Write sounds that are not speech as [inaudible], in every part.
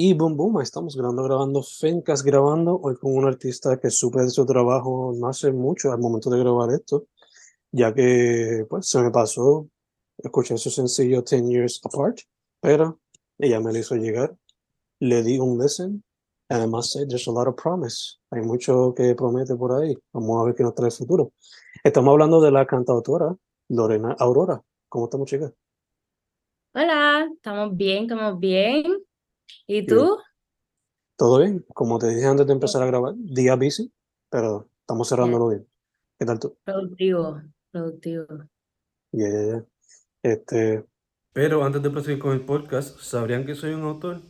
Y boom, boom, estamos grabando, grabando, Fencas grabando, hoy con un artista que supe de su trabajo no hace mucho al momento de grabar esto, ya que pues se me pasó, escuché su sencillo 10 Years Apart, pero ella me lo hizo llegar, le di un listen, and I must say there's a lot of promise, hay mucho que promete por ahí, vamos a ver qué nos trae el futuro. Estamos hablando de la cantautora Lorena Aurora, ¿cómo estamos chicas? Hola, estamos bien, estamos bien. ¿Y tú? Todo bien, como te dije antes de empezar a grabar, día busy, pero estamos cerrándolo bien. ¿Qué tal tú? Productivo, productivo. Yeah, yeah, yeah. Este, pero antes de proseguir con el podcast, ¿sabrían que soy un autor?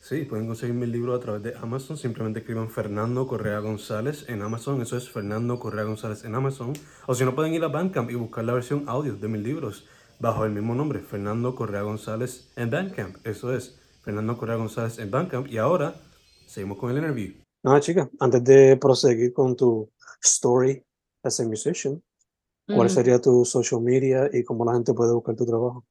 Sí, pueden conseguir mi libro a través de Amazon. Simplemente escriban Fernando Correa González en Amazon. Eso es Fernando Correa González en Amazon. O si no, pueden ir a Bandcamp y buscar la versión audio de mis libros bajo el mismo nombre, Fernando Correa González en Bandcamp. Eso es Fernando Correa González en Bandcamp. Y ahora seguimos con el interview. Nada, chica, antes de proseguir con tu story as a musician, ¿cuál sería tu social media y cómo la gente puede buscar tu trabajo?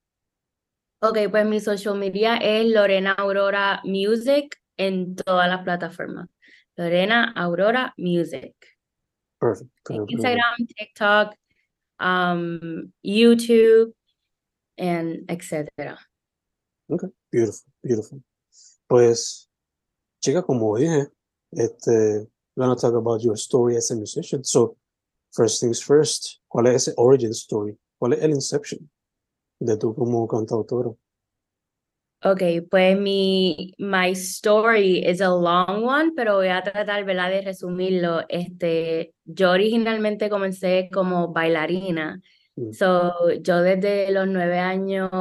Ok, pues mi social media es Lorena Aurora Music en todas las plataformas. Lorena Aurora Music. Perfect. Instagram, TikTok, um, YouTube, and etc. Okay, beautiful, beautiful. Pues, chica, como dije, este, we're gonna talk about your story as a musician. So, first things first, ¿cuál es ese origin story? ¿Cuál es el inception de tú como cantautora? Ok, pues mi my story is a long one, pero voy a tratar ¿verdad? de resumirlo. Este, yo originalmente comencé como bailarina. Mm. So, yo desde los nueve años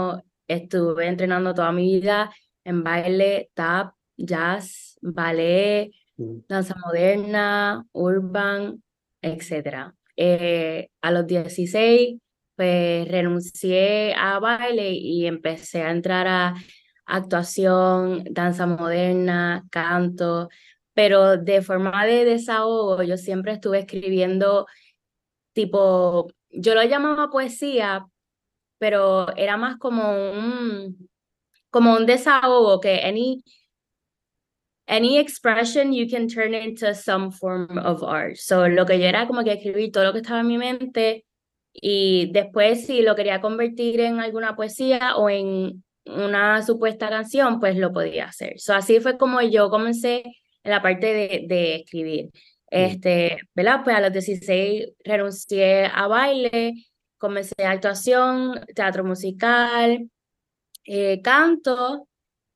estuve entrenando toda mi vida en baile, tap, jazz, ballet, mm. danza moderna, urban, etc. Eh, a los 16, pues renuncié a baile y empecé a entrar a actuación, danza moderna, canto, pero de forma de desahogo, yo siempre estuve escribiendo tipo, yo lo llamaba poesía, pero era más como un, como un desahogo que any, any expression you can turn into some form of art. So lo que yo era como que escribir todo lo que estaba en mi mente y después si lo quería convertir en alguna poesía o en una supuesta canción, pues lo podía hacer. So, así fue como yo comencé en la parte de, de escribir. Este, ¿verdad? Pues a los 16 renuncié a baile, comencé actuación, teatro musical, eh, canto,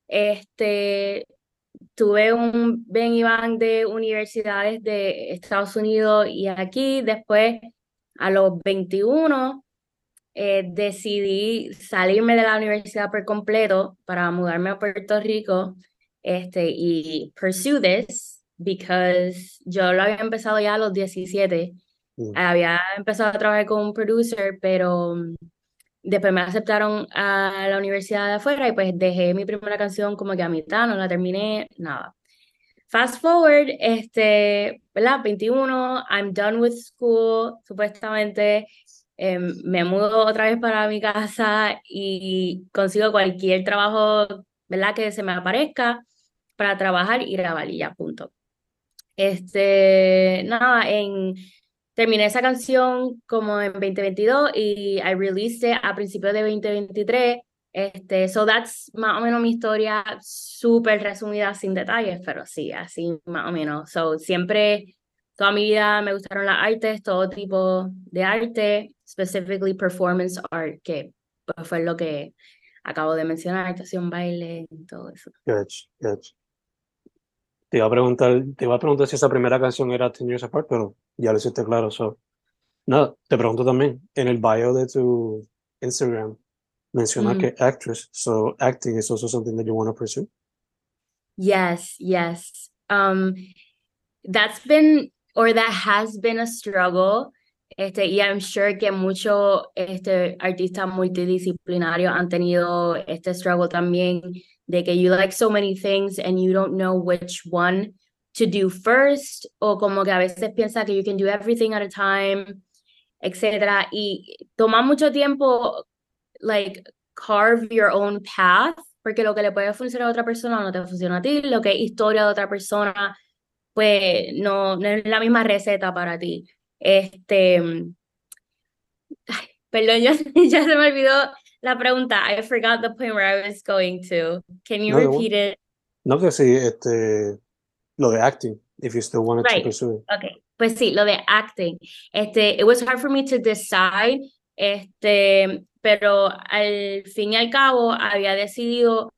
este, tuve un ven y van de universidades de Estados Unidos y aquí, después a los 21 eh, decidí salirme de la universidad por completo para mudarme a Puerto Rico este, y pursue this because yo lo había empezado ya a los 17. Mm. Había empezado a trabajar con un producer, pero después me aceptaron a la universidad de afuera y pues dejé mi primera canción como que a mitad, no la terminé, nada. Fast forward, este, ¿verdad? 21, I'm done with school, supuestamente Em, me mudo otra vez para mi casa y consigo cualquier trabajo, ¿verdad? Que se me aparezca para trabajar y grabar y ya, punto. Este, nada, en, terminé esa canción como en 2022 y I released it a principios de 2023. Este, so that's más o menos mi historia súper resumida, sin detalles, pero sí, así más o menos. So siempre, toda mi vida me gustaron las artes, todo tipo de arte specifically performance art, que pues, fue lo que acabo de mencionar, actuación, baile, todo eso. Gotcha, gotcha. Te iba a preguntar, te iba a preguntar si esa primera canción era Ten Years Apart, pero ya lo hiciste claro. So. Nada, te pregunto también, en el bio de tu Instagram menciona mm. que actress, so acting is also something that you want to pursue? Yes, yes. Um, that's been, or that has been a struggle Este, y I'm sure que muchos este, artistas multidisciplinarios han tenido este struggle también de que you like so many things and you don't know which one to do first o como que a veces piensa que you can do everything at a time, etc. Y toma mucho tiempo like carve your own path porque lo que le puede funcionar a otra persona no te funciona a ti, lo que es historia de otra persona, pues no, no es la misma receta para ti. Este, ay, perdón, [laughs] ya, ya se me olvidó la pregunta. I forgot the point where I was going to. Can you No, repeat it? No que sí, este, lo de acting, if you still wanted to Right. pursue it. Okay, pues sí, lo de acting. Este, it was hard for me to decide, este, pero al fin y al cabo había decidido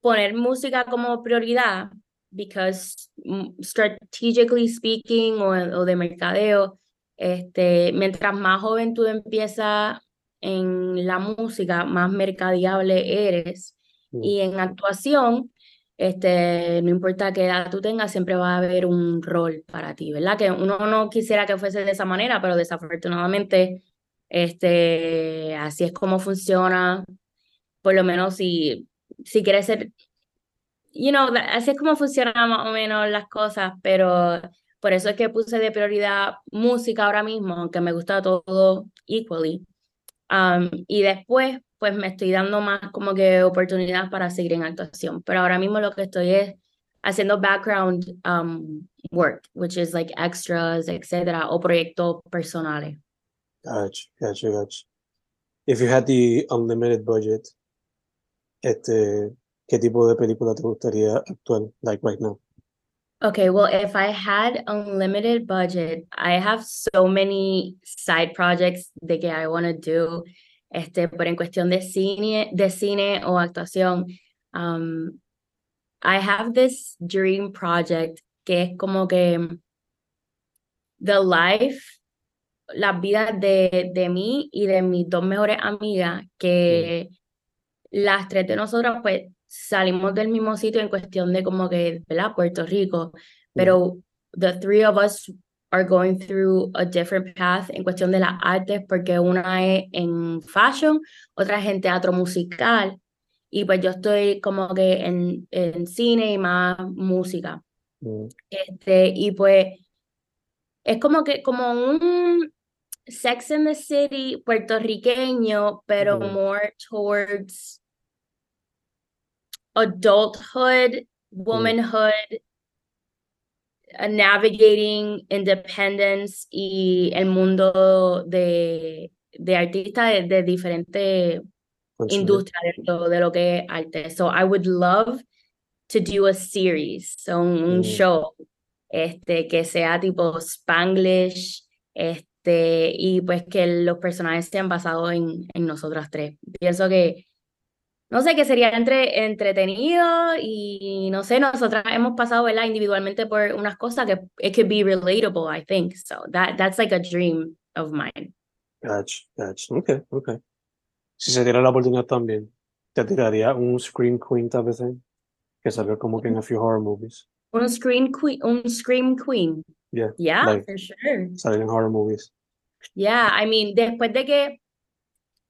poner música como prioridad because mm, strategically speaking o, o de mercadeo, este, mientras más joven tú empiezas en la música, más mercadeable eres. Mm. Y en actuación, este, no importa qué edad tú tengas, siempre va a haber un rol para ti, ¿verdad? Que uno no quisiera que fuese de esa manera, pero desafortunadamente, este, así es como funciona. Por lo menos si, si quieres ser, you know, así es como funcionan más o menos las cosas, pero por eso es que puse de prioridad música ahora mismo, aunque me gusta todo equally. Um, y después, pues me estoy dando más como que oportunidades para seguir en actuación. Pero ahora mismo lo que estoy es haciendo background um, work, which is like extras, etcétera, o proyectos personales. Gotcha, gotcha, gotcha. If you had the unlimited budget, este, ¿qué tipo de película te gustaría actuar, like right now? Okay, well, if I had unlimited budget, I have so many side projects de que I want to do, este, pero en cuestión de cine, de cine o actuación, um, I have this dream project que es como que the life, la vida de, de mí y de mis dos mejores amigas, que las tres de nosotras pues salimos del mismo sitio en cuestión de como que, ¿verdad? Puerto Rico, pero the three of us are going through a different path en cuestión de las artes, porque una es en fashion, otra es en teatro musical, y pues yo estoy como que en, en cine y más música. Mm, Este, y pues es como que como un Sex and the City puertorriqueño, pero Ujú. more towards adulthood, womanhood, uh, navigating independence y el mundo de, de artistas de, de diferentes consume. industria dentro de lo que es arte. So I would love to do a series, so un, un Mm. show, este, que sea tipo Spanglish, este, y pues que los personajes sean basados en, en nosotras tres. Pienso que, no sé, que sería entre, entretenido y no sé, nosotras hemos pasado, ¿verdad? Individualmente por unas cosas que it could be relatable, I think. So that, that's like a dream of mine. Gotcha, gotcha. Okay, okay. Si se diera la oportunidad también, ¿te tiraría un Scream Queen type of thing? Que salió como que en a few horror movies. Un scream queen, un scream queen. Yeah, Yeah, like for sure. salió en horror movies. Yeah, I mean, después de que,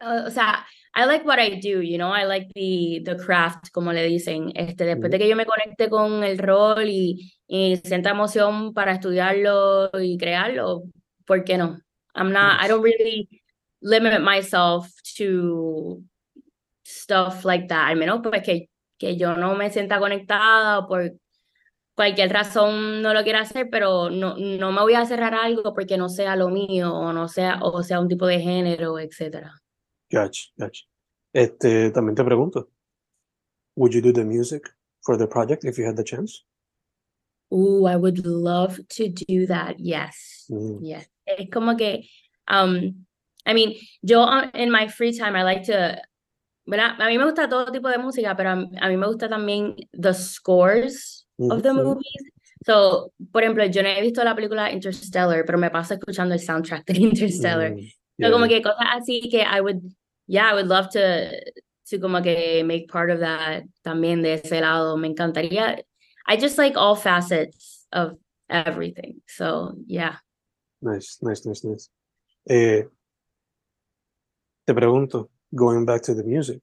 uh, o sea, I like what I do, you know, I like the, the craft, como le dicen, este, después de que yo me conecte con el rol y, y sienta emoción para estudiarlo y crearlo, ¿por qué no? I'm not, I don't really limit myself to stuff like that, al menos pues que, que yo no me sienta conectada o por cualquier razón no lo quiera hacer, pero no, no me voy a cerrar a algo porque no sea lo mío o no sea, o sea un tipo de género, etcétera. Gotcha, gotcha. Este, también te pregunto, would you do the music for the project if you had the chance? Ooh, I would love to do that. Yes. Mm, Yes. Es como que, um, I mean, yo uh, in my free time I like to, ¿verdad? A mí me gusta todo tipo de música, pero a, a mí me gusta también the scores of the movies. So, por ejemplo, yo no he visto la película Interstellar, pero me paso escuchando el soundtrack de [laughs] Interstellar. Mm, So, como yeah, que cosas así que I would, yeah, I would love to, to como que make part of that también de ese lado. Me encantaría. I just like all facets of everything. So, yeah. nice, nice, nice, nice. Eh, te pregunto, going back to the music,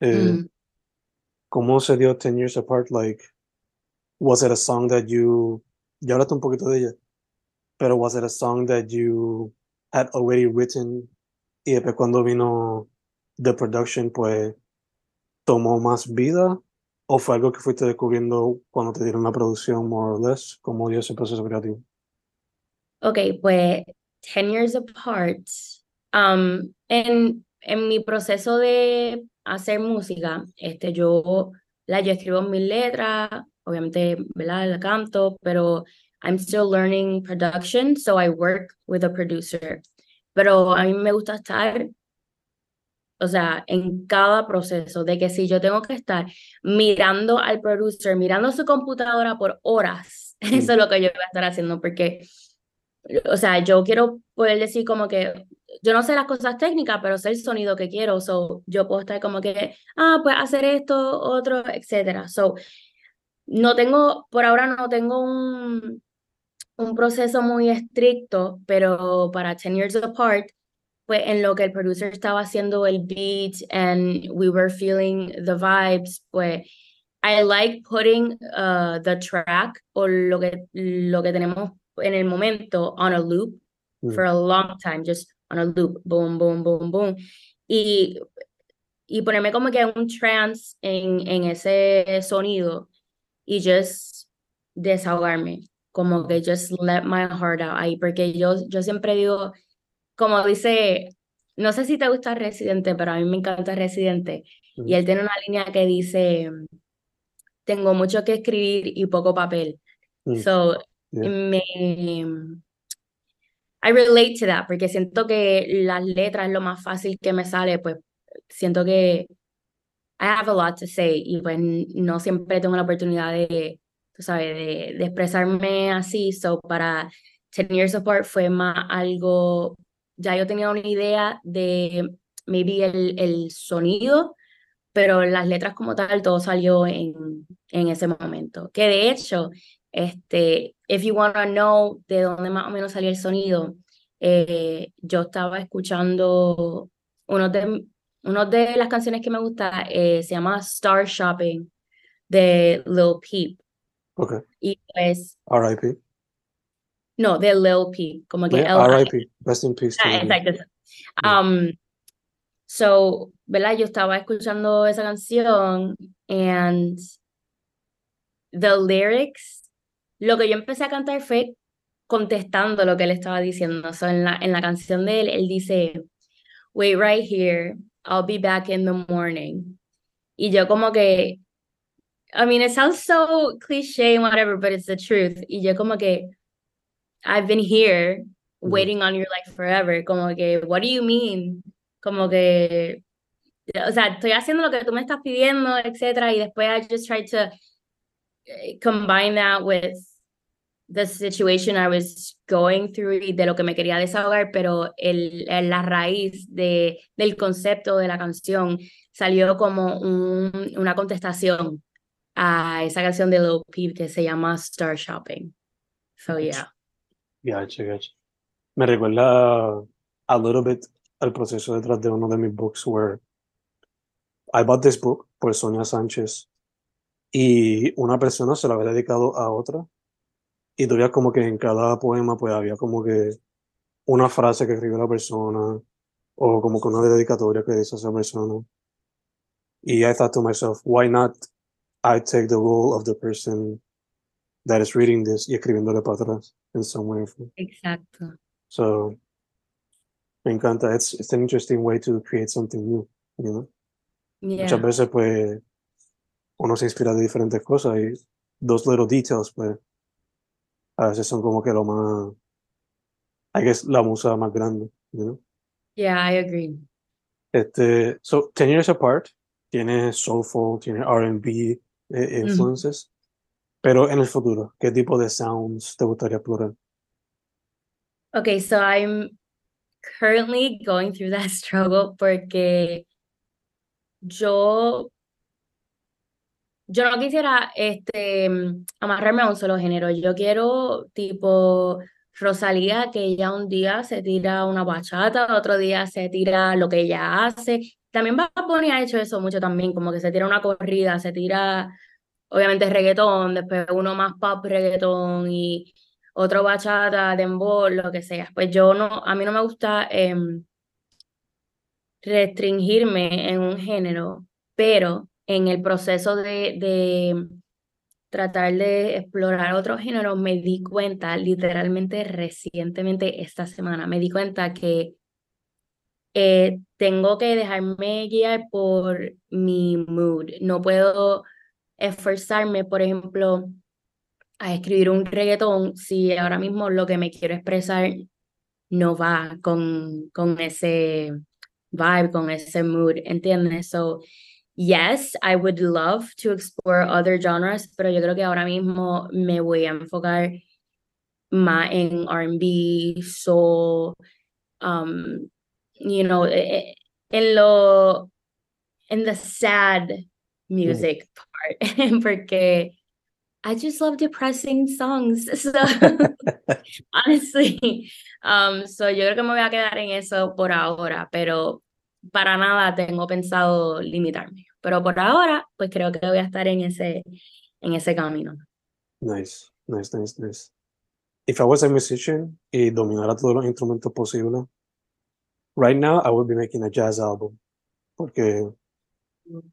eh, Mm. ¿cómo se dio 10 Years Apart? Like, was it a song that you, ya hablaste un poquito de ella, pero was it a song that you had already written y después cuando vino the production, pues tomó más vida o fue algo que fuiste descubriendo cuando te dieron la producción, more or less? ¿Cómo dio ese proceso creativo? Ok, pues 10 years apart, um, en, en mi proceso de hacer música, este, yo, la, yo escribo mis letras, obviamente, ¿verdad? La canto, pero I'm still learning production, so I work with a producer. Pero a mí me gusta estar, o sea, en cada proceso, de que si yo tengo que estar mirando al producer, mirando su computadora por horas, [laughs] eso es lo que yo voy a estar haciendo, porque, o sea, yo quiero poder decir como que, yo no sé las cosas técnicas, pero sé el sonido que quiero, so yo puedo estar como que, ah, pues hacer esto, otro, etcétera. So, no tengo, por ahora no tengo un, un proceso muy estricto, pero para 10 Years Apart, pues en lo que el producer estaba haciendo el beat and we were feeling the vibes, pues I like putting uh, the track o lo que, lo que tenemos en el momento on a loop mm. for a long time, just on a loop, boom, boom, boom, boom. Y, y ponerme como que un trance en, en ese sonido y just desahogarme como que just let my heart out ahí, porque yo, yo siempre digo, como dice, no sé si te gusta Residente, pero a mí me encanta Residente, y él tiene una línea que dice, tengo mucho que escribir y poco papel. Mm. So, me, I relate to that, porque siento que las letras es lo más fácil que me sale, pues siento que I have a lot to say, y pues no siempre tengo la oportunidad de tú sabes, de, de expresarme así. So, para Ten Support fue más algo, ya yo tenía una idea de maybe el, el sonido, pero las letras como tal, todo salió en, en ese momento. Que de hecho, este, if you want to know de dónde más o menos salió el sonido, eh, yo estaba escuchando uno de, uno de las canciones que me gusta, eh, se llama Star Shopping de Lil Peep. Okay. Y pues. RIP. No, de Lil P, como que yeah, RIP, rest in peace. Ah, exacto. Um, so, ¿verdad? Yo estaba escuchando esa canción and the lyrics, lo que yo empecé a cantar fue contestando lo que él estaba diciendo. So, en, la, en la canción de él, él dice, wait right here, I'll be back in the morning. Y yo como que I mean, it sounds so cliche and whatever, but it's the truth. Y yo como que, I've been here waiting on your life forever. Como que, what do you mean? Como que, o sea, estoy haciendo lo que tú me estás pidiendo, etcétera, y después I just tried to eh, combine that with the situation I was going through y de lo que me quería desahogar, pero el, la raíz de, del concepto de la canción salió como un, una contestación a esa canción de Lil Peep que se llama Star Shopping. So yeah. Gotcha, gotcha. Me recuerda a little bit al proceso detrás de uno de mis books where I bought this book por Sonia Sánchez y una persona se lo había dedicado a otra y todavía como que en cada poema pues había como que una frase que escribió la persona o como que una dedicatoria que dice esa persona y I thought to myself why not I take the role of the person that is reading this y escribiéndole para atrás in some way. Exacto. So, me encanta. It's, it's an interesting way to create something new, you know? Yeah. Muchas veces, pues, uno se inspira de diferentes cosas y dos little details, pues, a veces son como que lo más, I guess, la musa más grande, you know? Yeah, I agree. Este, so, Ten Years Apart tiene soulful, tiene R&B, eh, influences. Pero en el futuro, ¿qué tipo de sounds te gustaría explorar? Okay, so I'm currently going through that [laughs] struggle porque yo yo no quisiera este amarrarme a un solo género. Yo quiero tipo Rosalía que ella un día se tira una bachata, otro día se tira lo que ella hace. También Bad Bunny ha hecho eso mucho también, como que se tira una corrida, se tira obviamente reggaetón, después uno más pop reggaetón y otro bachata, dembow, lo que sea. Pues yo no, a mí no me gusta em, restringirme en un género, pero en el proceso de, de tratar de explorar otros géneros, me di cuenta, literalmente recientemente esta semana, me di cuenta que eh, tengo que dejarme guiar por mi mood. No puedo esforzarme, por ejemplo, a escribir un reggaetón si ahora mismo lo que me quiero expresar no va con, con ese vibe, con ese mood, ¿entiendes? So, yes, I would love to explore other genres, pero yo creo que ahora mismo me voy a enfocar más en R&B, soul, um, you know, en lo, en the sad music part, [laughs] porque I just love depressing songs. [laughs] So, honestly, um, so yo creo que me voy a quedar en eso por ahora, pero para nada tengo pensado limitarme. Pero por ahora, pues creo que voy a estar en ese, en ese camino. Nice, nice, nice, nice. If I was a musician y dominara todos los instrumentos posibles, right now I would be making a jazz album. Porque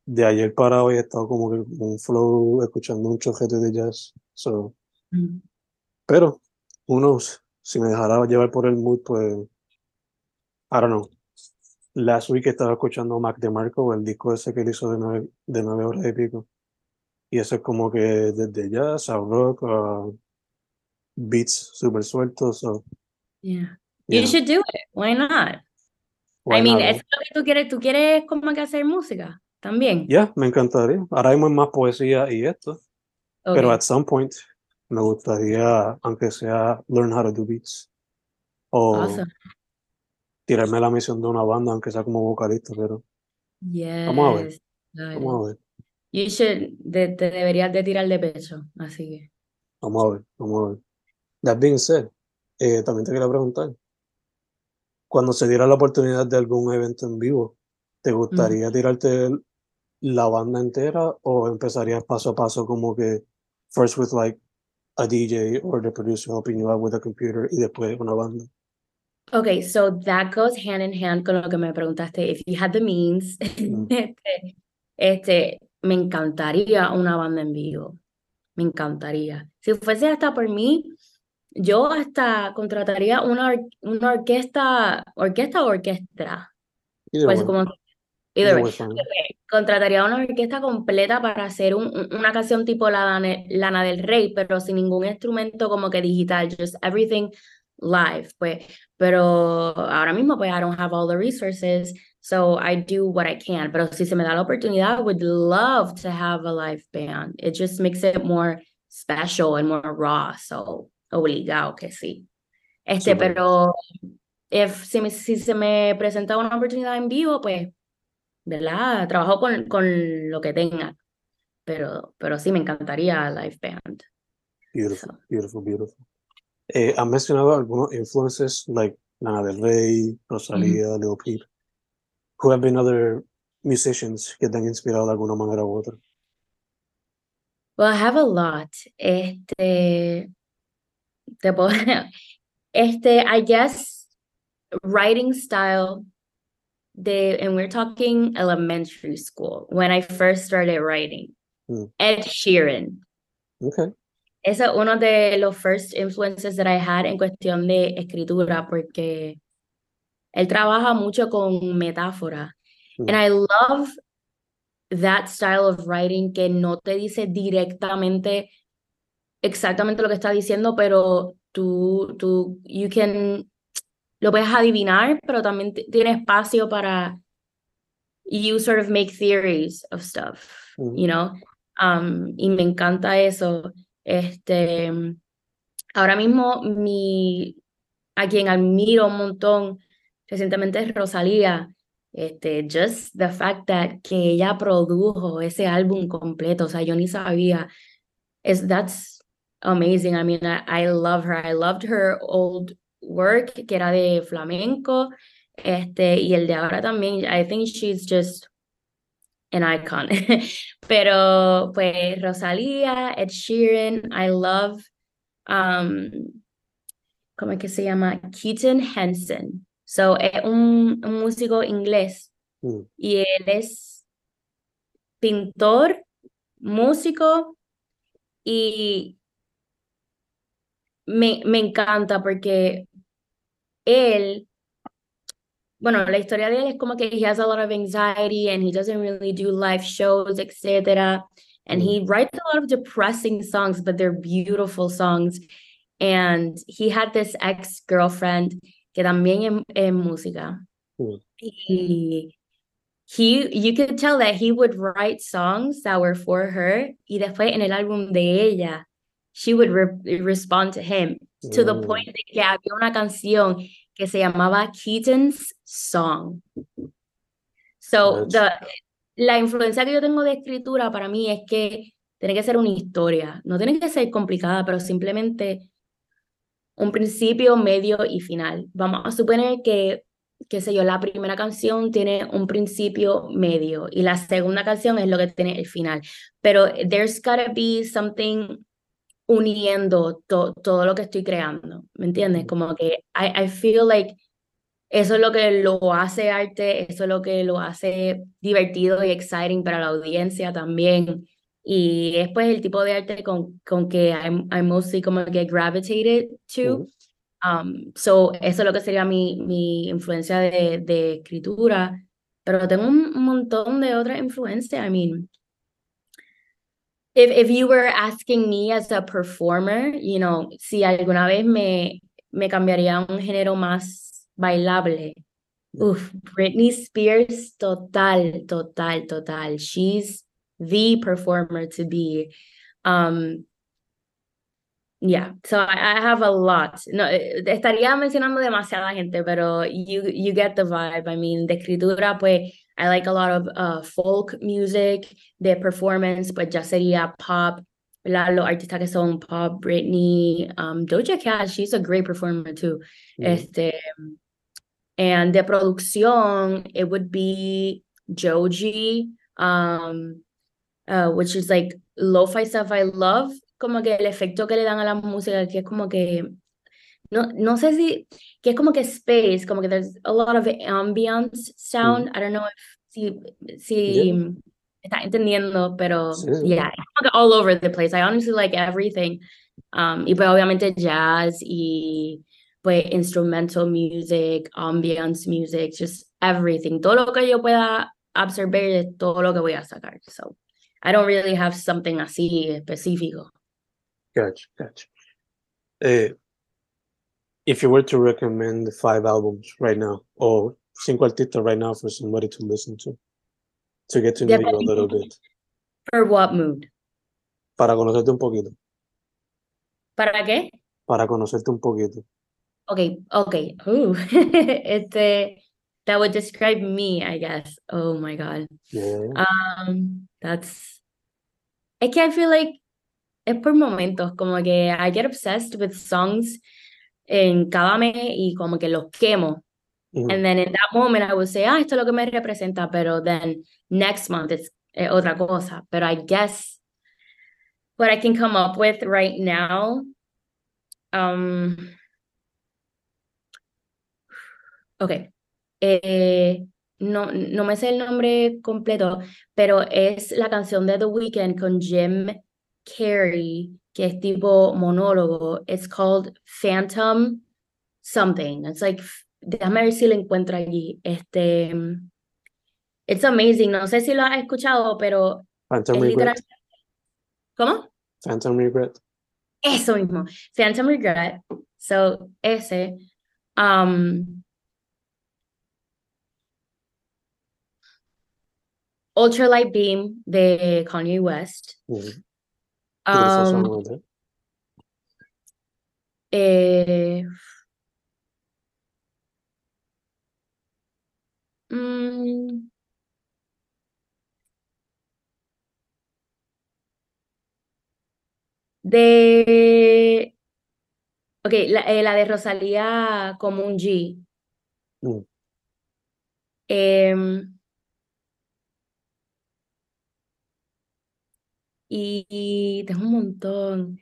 de ayer para hoy he estado como que un flow escuchando un chojete de jazz. So. Mm. Pero, unos, si me dejara llevar por el mood, pues, I don't know. Last week estaba escuchando Mac DeMarco, el disco ese que él hizo de nueve, de nueve horas y pico. Y eso es como que desde jazz a rock a beats super sueltos. So, yeah. You should do it. Why not? I mean, es lo que tú quieres, tú quieres como que hacer música también. Ya, me encantaría. Ahora hay más poesía y esto. Pero at some point me gustaría, aunque sea, learn how to do beats. O tirarme la misión de una banda, aunque sea como vocalista, pero. Vamos a ver. Vamos a ver. You should, te deberías de tirar de pecho, así que. Vamos a ver, vamos a ver. That being said, eh, también te quería preguntar. Cuando se diera la oportunidad de algún evento en vivo, ¿te gustaría tirarte la banda entera o empezarías paso a paso como que first with like a DJ or the producer helping you out with a computer y después una banda? Okay, so that goes hand in hand con lo que me preguntaste. If you had the means, [laughs] mm. este, este, me encantaría una banda en vivo. Me encantaría. Si fuese hasta por mí, yo hasta contrataría una, una orquesta, orquesta o orquestra. Pues como Contrataría una orquesta completa para hacer un, una canción tipo la Lana del Rey, pero sin ningún instrumento como que digital, just everything live. Pues, pero ahora mismo, pues, I don't have all the resources, so I do what I can. Pero si se me da la oportunidad, I would love to have a live band. It just makes it more special and more raw, so obligado que sí. Este, pero if, si, si se me presenta una oportunidad en vivo, pues ¿verdad? Trabajo con, con lo que tenga, pero, pero sí me encantaría live band. Beautiful, beautiful, beautiful. Eh, ¿Has mencionado algunos influences, like Lana del Rey, Rosalía, Lil Peep? Who have been other musicians que te han inspirado de alguna manera u otra? Well, I have a lot. Este, te puedo, [laughs] este, I guess, writing style the and we're talking elementary school when I first started writing. Mm. Ed Sheeran. Okay. Ese es uno de los first influences that I had en cuestión de escritura porque él trabaja mucho con metáfora. Mm. And I love that style of writing que no te dice directamente exactamente lo que está diciendo, pero tú, tú, you can lo puedes adivinar, pero también tiene espacio para you sort of make theories of stuff, you know? Um, y me encanta eso. Este, ahora mismo mi, a quien admiro un montón recientemente es Rosalía. Este, just the fact that que ella produjo ese álbum completo, o sea, yo ni sabía. Es, that's amazing. I mean, I, I love her. I loved her old work, que era de flamenco, este, y el de ahora también, I think she's just an icon. [laughs] Pero pues Rosalía, Ed Sheeran, I love, um, ¿cómo es que se llama? Keaton Henson. So, es un, un músico inglés mm. y él es pintor, músico y me, me encanta porque él, bueno, la historia de él es como que he has a lot of anxiety and he doesn't really do live shows, etc. And he mm. writes a lot of depressing songs, but they're beautiful songs. And he had this ex girlfriend que también es, música. Y he, you could tell that he would write songs that were for her. Y después en el álbum de ella, she would re respond to him to the point de que había una canción que se llamaba Keaton's Song. So, the, la influencia que yo tengo de escritura para mí es que tiene que ser una historia, no tiene que ser complicada, pero simplemente un principio, medio y final. Vamos a suponer que, qué sé yo, la primera canción tiene un principio medio y la segunda canción es lo que tiene el final, pero there's gotta be something uniendo todo lo que estoy creando, ¿me entiendes? Como que I, I feel like eso es lo que lo hace arte, eso es lo que lo hace divertido y exciting para la audiencia también. Y es pues el tipo de arte con, con que I'm, I'm mostly como que gravitated to. Um, so, eso es lo que sería mi, mi influencia de, de escritura. Pero tengo un montón de otras influencias. I mean, if, if you were asking me as a performer, you know, si alguna vez me, me cambiaría un género más bailable. Uf, Britney Spears, total, total, total. She's the performer to be. Um, yeah, so I, I have a lot. No, eh, estaría mencionando demasiada gente, pero you you get the vibe. I mean, de escritura, pues I like a lot of uh, folk music, de performance, pues ya sería pop. La, los artistas que son pop, Britney, um, Doja Cat, she's a great performer too. Mm. Este, and the producción, it would be Joji, um, uh, which is like lo-fi stuff I love, como que el efecto que le dan a la música, que es como que, no, no sé si, que es como que space, como que there's a lot of ambient sound, mm. I don't know if, si, si yeah. está entendiendo, pero yeah, it's all over the place. I honestly like everything. Um, y pues obviamente jazz y pues instrumental music, ambience music, just everything. Todo lo que yo pueda absorber es todo lo que voy a sacar. So I don't really have something así específico. Gotcha, gotcha. Uh, if you were to recommend five albums right now, or cinco artistas right now for somebody to listen to, to get to know you a little bit. For what mood? Para conocerte un poquito. ¿Para qué? Para conocerte un poquito. Okay, okay. Ooh. [laughs] este that would describe me, I guess. Oh my god. Yeah. Um that's es que I feel like es por momentos, como que I get obsessed with songs en cada mes y como que los quemo. Mm. And then in that moment I would say, ah, esto es lo que me representa, pero then next month it's eh, otra cosa. Pero I guess what I can come up with right now, um, Ok. Eh, no, no me sé el nombre completo, pero es la canción de The Weeknd con Jim Carrey, que es tipo monólogo. It's called Phantom Something. It's like, déjame ver si lo encuentro allí. Este, it's amazing. No sé si lo has escuchado, pero Phantom Regret. ¿Cómo? Phantom Regret. Eso mismo. Phantom Regret. So, ese. Um, Ultralight Beam de Kanye West. Mm. Um, eh, mm, de ok, la, eh, la de Rosalía como un G. Mm. Eh, y tengo un montón.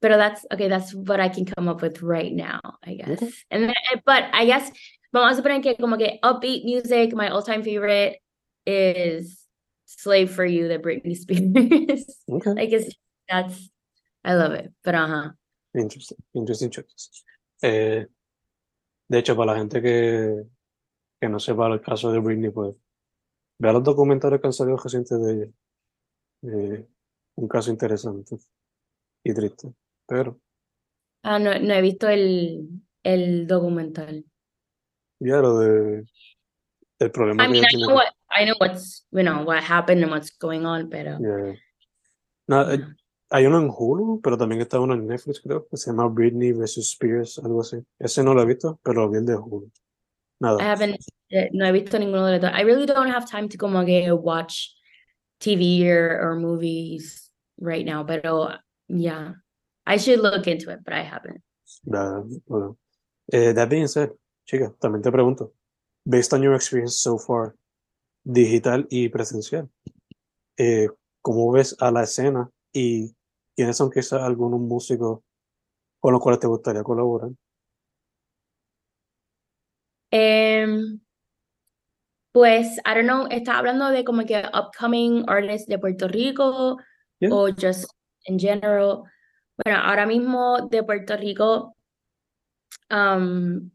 Pero that's okay, that's what I can come up with right now, I guess. Okay. And then, eh, but I guess vamos a suponer que como que upbeat music, my all-time favorite is slave for you de Britney Spears. [laughs] Okay. like it's that's I love it. Pero ajá. Interesting, interesting choices. Eh, de hecho, para la gente que, que no sepa el caso de Britney, pues vea los documentales que han salido recientes de ella. Eh, un caso interesante y triste, pero Ah, no, no he visto el, el documental. ya lo de el problema I que mean, ella I tiene know what I know what's you know what happened and what's going on, pero Yeah. No, hay uno en Hulu, pero también está uno en Netflix, creo, que se llama Britney vs. Spears, algo así. Ese no lo he visto, pero lo vi el de Hulu. I Nada, haven't eh, no he visto ninguno de los dos. I really don't have time to como que watch TV or, or movies right now, pero yeah. I should look into it, but I haven't. bueno. Eh, that being said, chica, también te pregunto, based on your experience so far, digital y presencial, eh, ¿cómo ves a la escena y quiénes son quizás algunos músicos con los cuales te gustaría colaborar? Em, pues, I don't know, ¿estás hablando de como que upcoming artists de Puerto Rico Yeah. o just in general? Bueno, ahora mismo de Puerto Rico, um,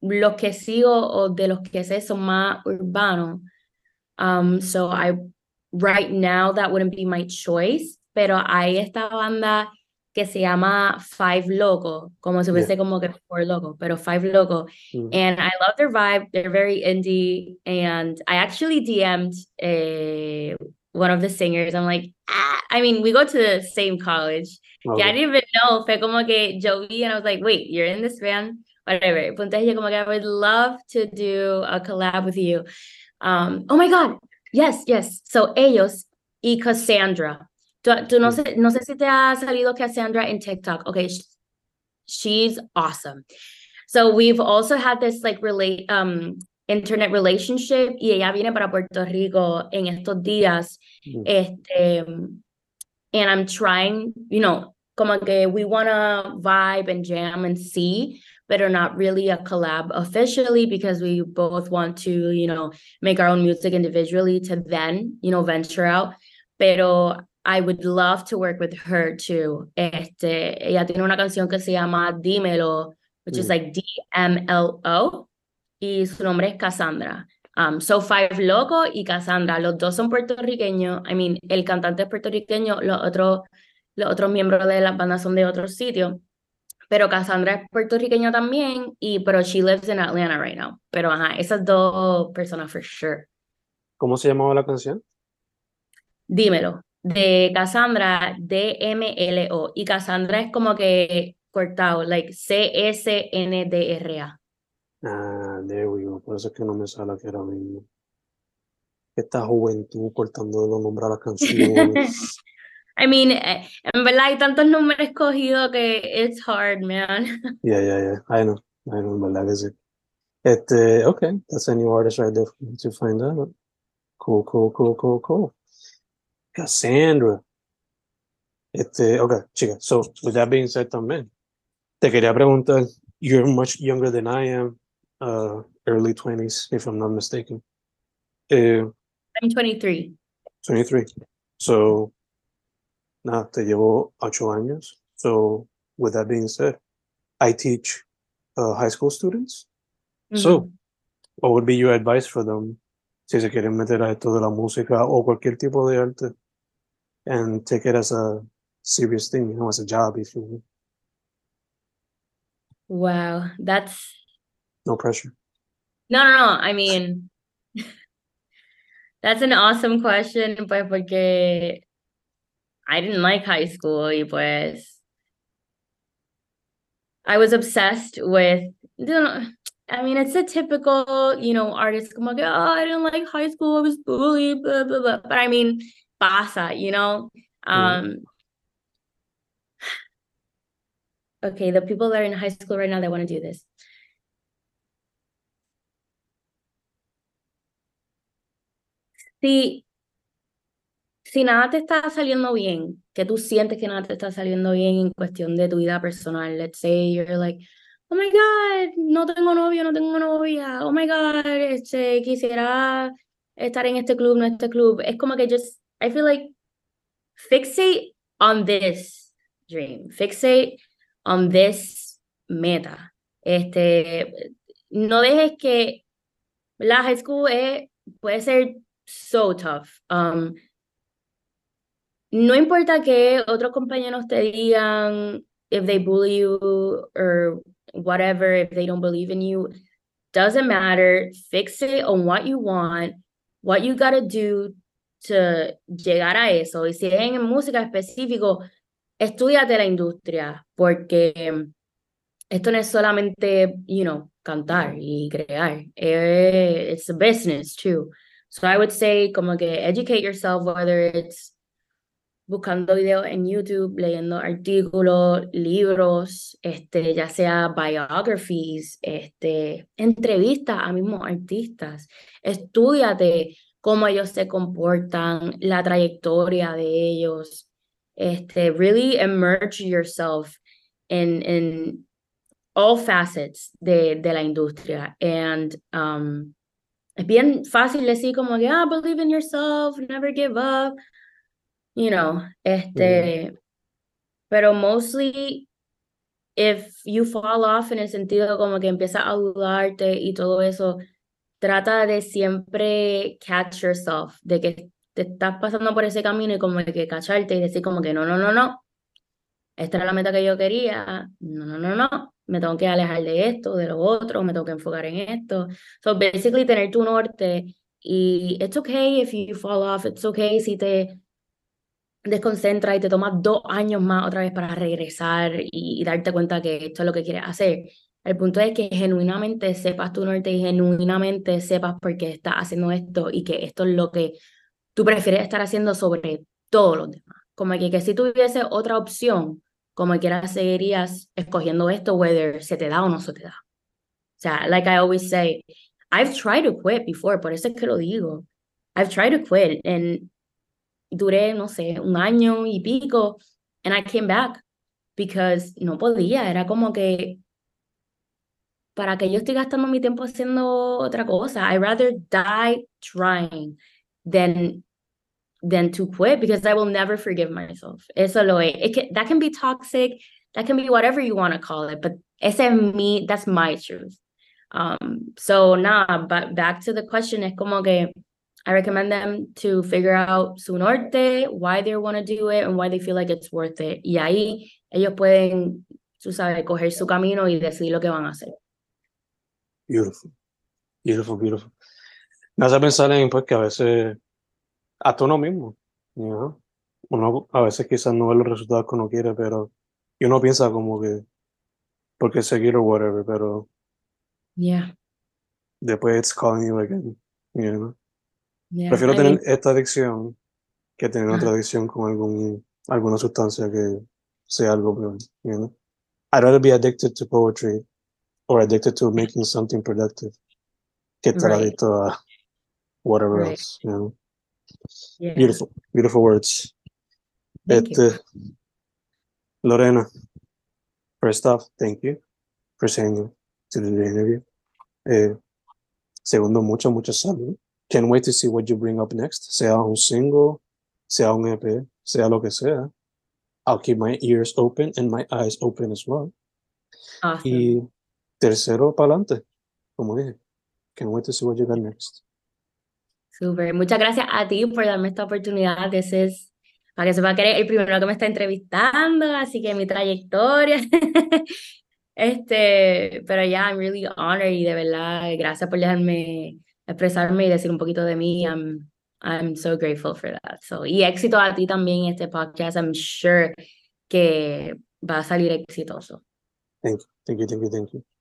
los que sigo o de los que sé son más urbanos. Um, so I, right now, that wouldn't be my choice, pero hay esta banda que se llama Five Loco, como si Yeah. fuese como que Four Loco, pero Five Loco. Mm. And I love their vibe. They're very indie. And I actually DM'd a, one of the singers. I'm like, ah, I mean, we go to the same college. Yeah, I didn't even know. Fue como que yo vi and I was like, wait, you're in this band? Whatever. El punto es que como que I would love to do a collab with you. Um, oh my God. Yes, yes. So ellos y Cassandra. Tú, tú no sé, no sé si te ha salido Cassandra en TikTok. Okay, she's awesome. So we've also had this like relate um internet relationship y ella viene para Puerto Rico en estos días. Mm. Este, and I'm trying, you know, como que we wanna vibe and jam and see, but are not really a collab officially because we both want to, you know, make our own music individually to then, you know, venture out. Pero I would love to work with her too. Este, ella tiene una canción que se llama Dímelo, which is Mm. like D-M-L-O, y su nombre es Cassandra. Um, so Five Loco y Cassandra, los dos son puertorriqueños. I mean, el cantante es puertorriqueño, los otros, los otros miembros de las bandas son de otros sitios. Pero Cassandra es puertorriqueño también, y pero she lives in Atlanta right now. Pero ajá, esas dos personas for sure. ¿Cómo se llamaba la canción? Dímelo. De Cassandra, D-M-L-O. Y Cassandra es como que cortado, like C-S-N-D-R-A. Ah, there we go. Por eso es que no me sale aquí ahora mismo. Esta juventud cortando los nombres a las canciones. [laughs] I mean, eh, en verdad hay tantos nombres escogidos que it's hard, man. [laughs] Yeah, yeah, yeah. I know. I know, en verdad que sí. Este, okay. That's a new artist right there to find out. Cool, cool, cool, cool, cool. Cassandra. Este, okay, chica. So, with that being said también, te quería preguntar, you're much younger than I am, uh, early 20s, if I'm not mistaken. Eh, I'm 23. 23. So, nada, te llevo ocho años. So, with that being said, I teach uh, high school students. So, what would be your advice for them si se quieren meter a esto de la música o cualquier tipo de arte and take it as a serious thing, you know, as a job, if you will. Wow, that's No pressure. no, no, no. I mean, [laughs] that's an awesome question, pues porque I didn't like high school y pues I was obsessed with, I mean, it's a typical, you know, artist como que, oh, I didn't like high school, I was bullied, blah, blah, blah. But I mean, pasa, you know? Mhm. Um, okay, the people that are in high school right now that want to do this. Si, si nada te está saliendo bien, que tú sientes que nada te está saliendo bien en cuestión de tu vida personal, let's say you're like, oh my God, no tengo novio, no tengo novia, oh my God, este, quisiera estar en este club, no este club. Es como que just, I feel like, fixate on this dream, fixate on this meta. Este, no dejes que la high school es, puede ser so tough. Um, no importa que otros compañeros te digan if they bully you or whatever, if they don't believe in you, doesn't matter. Fix it on what you want, what you gotta do to llegar a eso. Y si es en música específico, estudiate la industria, porque esto no es solamente, you know, cantar y crear. Eh, it's a business too. So I would say como que educate yourself, whether it's buscando videos en YouTube, leyendo artículos, libros, este, ya sea biographies, este, entrevistas a mismos artistas. Estudiate cómo ellos se comportan, la trayectoria de ellos. Este, really immerse yourself in, in all facets de, de la industria. And um, es bien fácil decir como que, ah, believe in yourself, never give up you know, este, pero mostly if you fall off en el sentido como que empiezas a dudarte y todo eso, trata de siempre catch yourself, de que te estás pasando por ese camino y como que cacharte y decir como que no, no, no, no, esta era la meta que yo quería, no, no, no, no, me tengo que alejar de esto, de lo otro, me tengo que enfocar en esto. So basically tener tu norte y it's okay if you fall off, it's okay si te desconcentra y te toma dos años más otra vez para regresar y, darte cuenta que esto es lo que quieres hacer. El punto es que genuinamente sepas tu norte y genuinamente sepas por qué estás haciendo esto y que esto es lo que tú prefieres estar haciendo sobre todos los demás. Como que, que si tuviese otra opción, como quieras seguirías escogiendo esto, whether se te da o no se te da. O sea, like I always say, I've tried to quit before, por eso es que lo digo. I've tried to quit and duré, no sé, un año y pico, and I came back because no podía, era como que para que yo esté gastando mi tiempo haciendo otra cosa. I'd rather die trying than than to quit because I will never forgive myself. Eso lo es. It can, that can be toxic, that can be whatever you want to call it, but ese es mi, that's my truth. Um, so nah, but back to the question, es como que I recommend them to figure out su norte, why they want to do it, and why they feel like it's worth it. Y ahí ellos pueden, tú sabes, coger su camino y decidir lo que van a hacer. Beautiful. Beautiful, beautiful. Me hace pensar en pues, que a veces, hasta uno mismo, you uno a veces quizás no ve los resultados que uno quiere, pero y uno piensa como que, porque seguir o whatever, pero. Yeah. Después it's calling you again, you know? Prefiero tener esta adicción que tener otra adicción con algún, alguna sustancia que sea algo peor. You know? I'd rather be addicted to poetry or addicted to making something productive estar adicto a whatever else. You know? Beautiful, beautiful words. este, Lorena, first off, thank you for saying to do the interview. Eh, segundo, mucho, mucha salud Can't wait to see what you bring up next. Sea un single, sea un EP, sea lo que sea. I'll keep my ears open and my eyes open as well. Y tercero, para adelante, como dije. Can't wait to see what you got next. Super. Muchas gracias a ti por darme esta oportunidad. Ese es, para que sepa que eres el primero que me está entrevistando, así que mi trayectoria. [laughs] este, pero ya, I'm really honored y de verdad, gracias por dejarme expresarme y decir un poquito de mí. I'm, I'm so grateful for that. So, y éxito a ti también este podcast. I'm sure que va a salir exitoso. Thank you, thank you, thank you, thank you.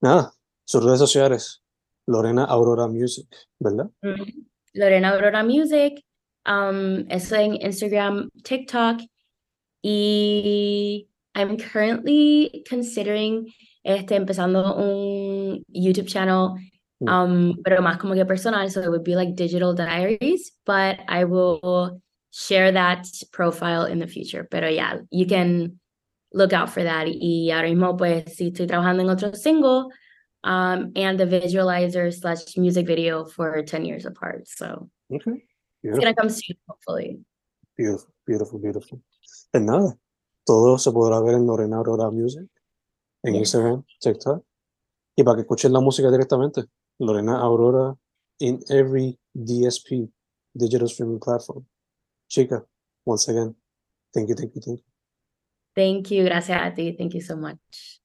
Nada, sus redes sociales, Lorena Aurora Music, ¿verdad? Mm-hmm. Lorena Aurora Music, um, es en Instagram, TikTok, y I'm currently considering este, empezando un YouTube channel Mm. um, pero más como que personal, so it would be like digital diaries, but I will share that profile in the future. Pero yeah, you can look out for that. Y ahora mismo, pues, si estoy trabajando en otro single, um, and the visualizer slash music video for 10 years apart. So Okay. it's gonna come soon, hopefully. Beautiful, beautiful, beautiful. Pues nada, todo se podrá ver en Lorena Aurora Music, en Yes. Instagram, TikTok. Y para que escuchen la música directamente, Lorena Aurora in every DSP, digital streaming platform. Chica, once again, thank you, thank you, thank you. Thank you. Gracias a ti. Thank you so much.